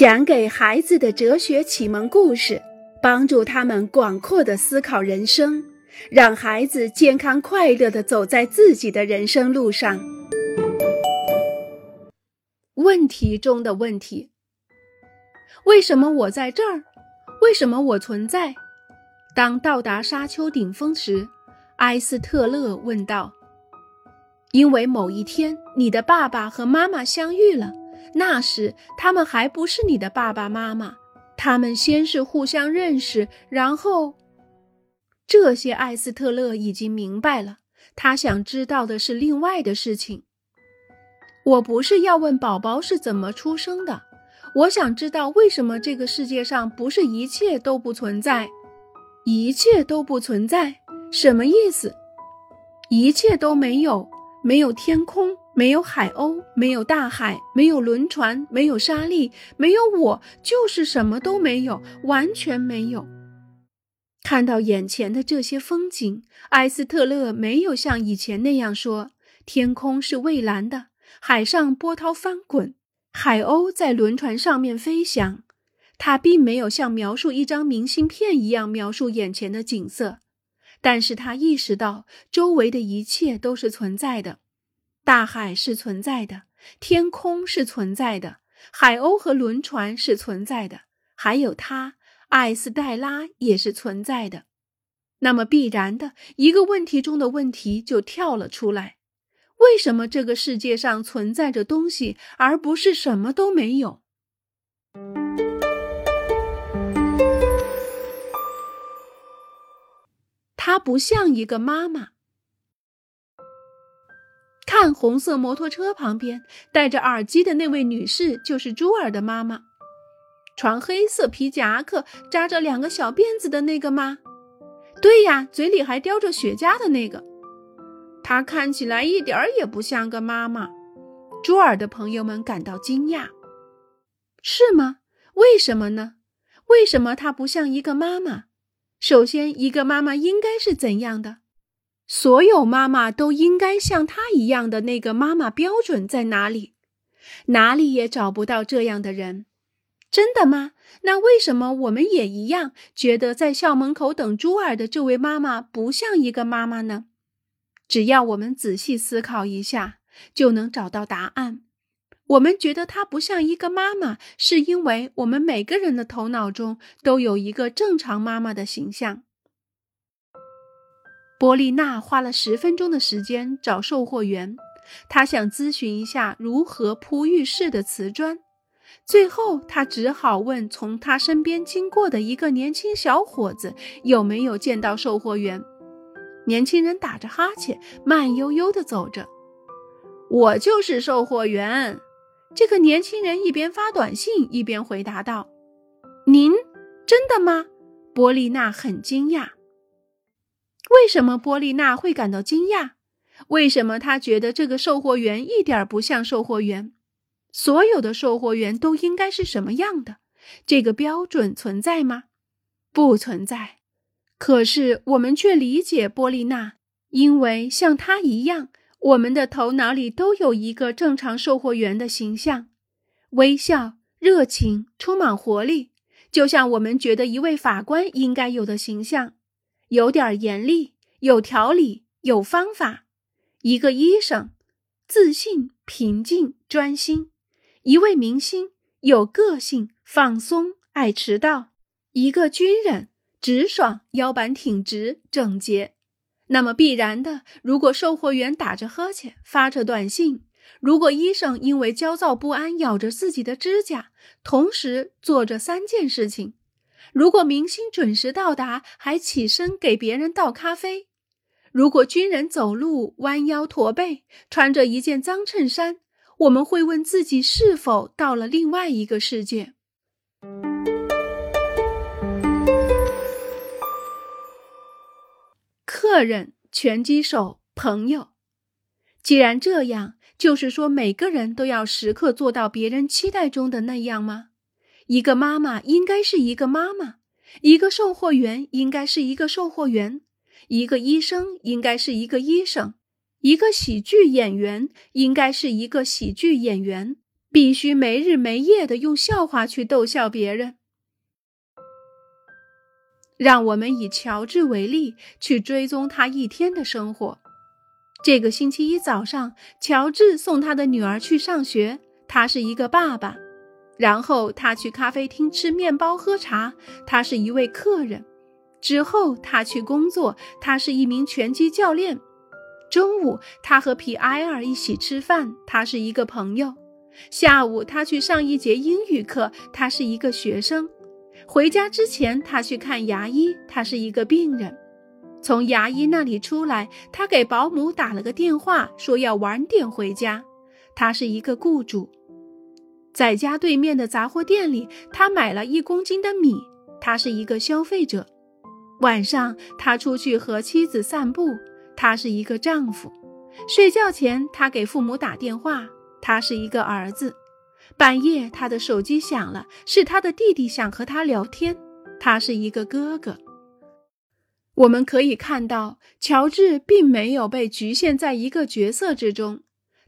讲给孩子的哲学启蒙故事，帮助他们广阔的思考人生，让孩子健康快乐的走在自己的人生路上。问题中的问题：为什么我在这儿？为什么我存在？当到达沙丘顶峰时，埃斯特勒问道：“因为某一天，你的爸爸和妈妈相遇了。”那时，他们还不是你的爸爸妈妈。他们先是互相认识，然后，这些艾斯特勒已经明白了。他想知道的是另外的事情。我不是要问宝宝是怎么出生的，我想知道为什么这个世界上不是一切都不存在，一切都不存在，什么意思？一切都没有，没有天空。没有海鸥，没有大海，没有轮船，没有沙粒，没有我，就是什么都没有，完全没有。看到眼前的这些风景，埃斯特勒没有像以前那样说：“天空是蔚蓝的，海上波涛翻滚，海鸥在轮船上面飞翔。”他并没有像描述一张明信片一样描述眼前的景色，但是他意识到周围的一切都是存在的。大海是存在的，天空是存在的，海鸥和轮船是存在的，还有他，艾斯黛拉也是存在的。那么，必然的一个问题中的问题就跳了出来：为什么这个世界上存在着东西，而不是什么都没有？它不像一个妈妈。看红色摩托车旁边戴着耳机的那位女士，就是朱尔的妈妈。穿黑色皮夹克、扎着两个小辫子的那个吗？对呀，嘴里还叼着雪茄的那个。她看起来一点儿也不像个妈妈。朱尔的朋友们感到惊讶。是吗？为什么呢？为什么她不像一个妈妈？首先，一个妈妈应该是怎样的？所有妈妈都应该像她一样的那个妈妈标准在哪里？哪里也找不到这样的人。真的吗？那为什么我们也一样觉得在校门口等朱尔的这位妈妈不像一个妈妈呢？只要我们仔细思考一下，就能找到答案。我们觉得她不像一个妈妈，是因为我们每个人的头脑中都有一个正常妈妈的形象。波丽娜花了十分钟的时间找售货员，她想咨询一下如何铺浴室的瓷砖。最后，她只好问从她身边经过的一个年轻小伙子有没有见到售货员。年轻人打着哈欠，慢悠悠地走着。“我就是售货员。”这个年轻人一边发短信一边回答道。“您真的吗？”波丽娜很惊讶。为什么波丽娜会感到惊讶？为什么她觉得这个售货员一点不像售货员？所有的售货员都应该是什么样的？这个标准存在吗？不存在。可是我们却理解波丽娜，因为像她一样，我们的头脑里都有一个正常售货员的形象：微笑、热情、充满活力，就像我们觉得一位法官应该有的形象。有点严厉，有条理，有方法。一个医生，自信、平静、专心；一位明星，有个性、放松、爱迟到；一个军人，直爽、腰板挺直、整洁。那么必然的，如果售货员打着呵欠，发着短信；如果医生因为焦躁不安咬着自己的指甲，同时做着三件事情。如果明星准时到达，还起身给别人倒咖啡；如果军人走路弯腰驼背，穿着一件脏衬衫，我们会问自己是否到了另外一个世界。客人、拳击手、朋友，既然这样，就是说每个人都要时刻做到别人期待中的那样吗？一个妈妈应该是一个妈妈，一个售货员应该是一个售货员，一个医生应该是一个医生，一个喜剧演员应该是一个喜剧演员。必须没日没夜的用笑话去逗笑别人。让我们以乔治为例，去追踪他一天的生活。这个星期一早上，乔治送他的女儿去上学，他是一个爸爸；然后他去咖啡厅吃面包、喝茶，他是一位客人；之后他去工作，他是一名拳击教练；中午他和皮埃尔一起吃饭，他是一个朋友；下午他去上一节英语课，他是一个学生；回家之前他去看牙医，他是一个病人。从牙医那里出来，他给保姆打了个电话，说要晚点回家。他是一个雇主，在家对面的杂货店里，他买了一公斤的米。他是一个消费者。晚上，他出去和妻子散步。他是一个丈夫。睡觉前，他给父母打电话。他是一个儿子。半夜，他的手机响了，是他的弟弟想和他聊天。他是一个哥哥。我们可以看到，乔治并没有被局限在一个角色之中。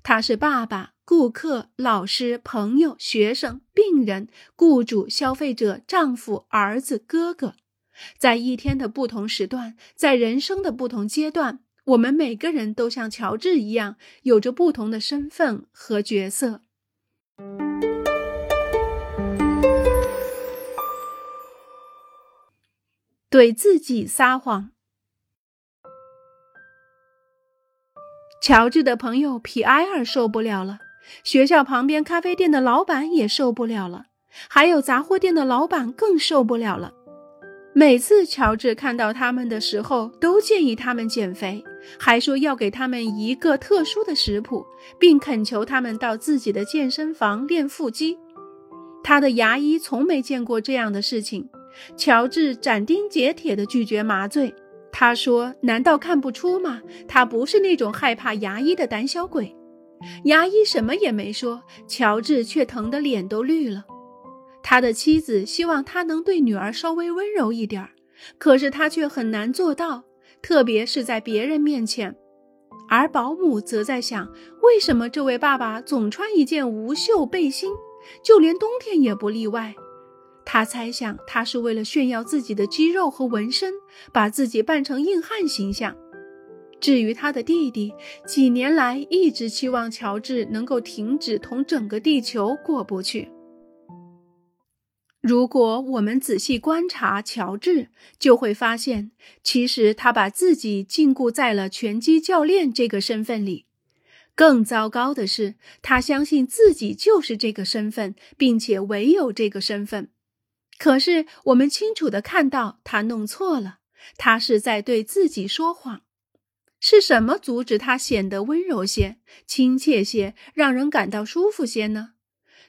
他是爸爸、顾客、老师、朋友、学生、病人、雇主、消费者、丈夫、儿子、哥哥。在一天的不同时段，在人生的不同阶段，我们每个人都像乔治一样，有着不同的身份和角色。对自己撒谎。乔治的朋友皮埃尔受不了了，学校旁边咖啡店的老板也受不了了，还有杂货店的老板更受不了了。每次乔治看到他们的时候，都建议他们减肥，还说要给他们一个特殊的食谱，并恳求他们到自己的健身房练腹肌。他的牙医从没见过这样的事情。乔治斩钉截铁地拒绝麻醉。他说：“难道看不出吗？他不是那种害怕牙医的胆小鬼。”牙医什么也没说，乔治却疼得脸都绿了。他的妻子希望他能对女儿稍微温柔一点儿，可是他却很难做到，特别是在别人面前。而保姆则在想：为什么这位爸爸总穿一件无袖背心，就连冬天也不例外？他猜想，他是为了炫耀自己的肌肉和纹身，把自己扮成硬汉形象。至于他的弟弟，几年来一直期望乔治能够停止同整个地球过不去。如果我们仔细观察乔治，就会发现，其实他把自己禁锢在了拳击教练这个身份里。更糟糕的是，他相信自己就是这个身份，并且唯有这个身份。可是，我们清楚的看到，他弄错了。他是在对自己说谎。是什么阻止他显得温柔些、亲切些，让人感到舒服些呢？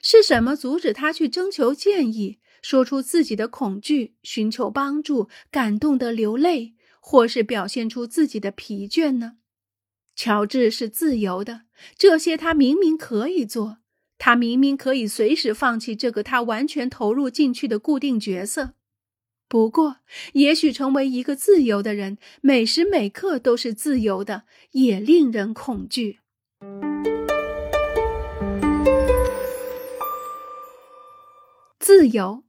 是什么阻止他去征求建议，说出自己的恐惧，寻求帮助，感动的流泪，或是表现出自己的疲倦呢？乔治是自由的，这些他明明可以做。他明明可以随时放弃这个他完全投入进去的固定角色，不过，也许成为一个自由的人，每时每刻都是自由的，也令人恐惧。自由。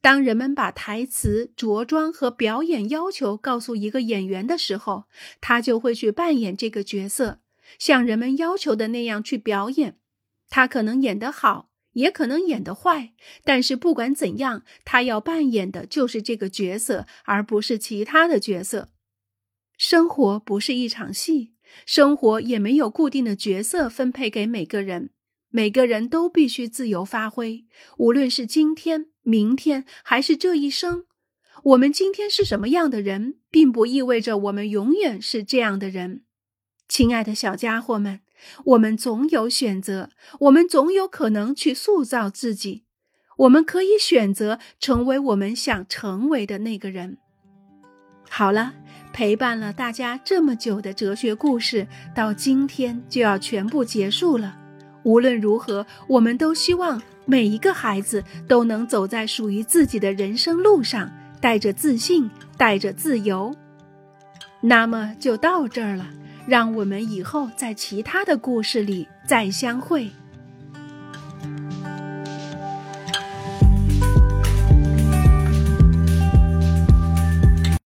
当人们把台词、着装和表演要求告诉一个演员的时候，他就会去扮演这个角色，像人们要求的那样去表演。他可能演得好，也可能演得坏，但是不管怎样，他要扮演的就是这个角色，而不是其他的角色。生活不是一场戏，生活也没有固定的角色分配给每个人，每个人都必须自由发挥，无论是今天、明天，还是这一生。我们今天是什么样的人，并不意味着我们永远是这样的人。亲爱的小家伙们。我们总有选择，我们总有可能去塑造自己。我们可以选择成为我们想成为的那个人。好了，陪伴了大家这么久的哲学故事，到今天就要全部结束了。无论如何，我们都希望每一个孩子都能走在属于自己的人生路上，带着自信，带着自由。那么就到这儿了。让我们以后在其他的故事里再相会。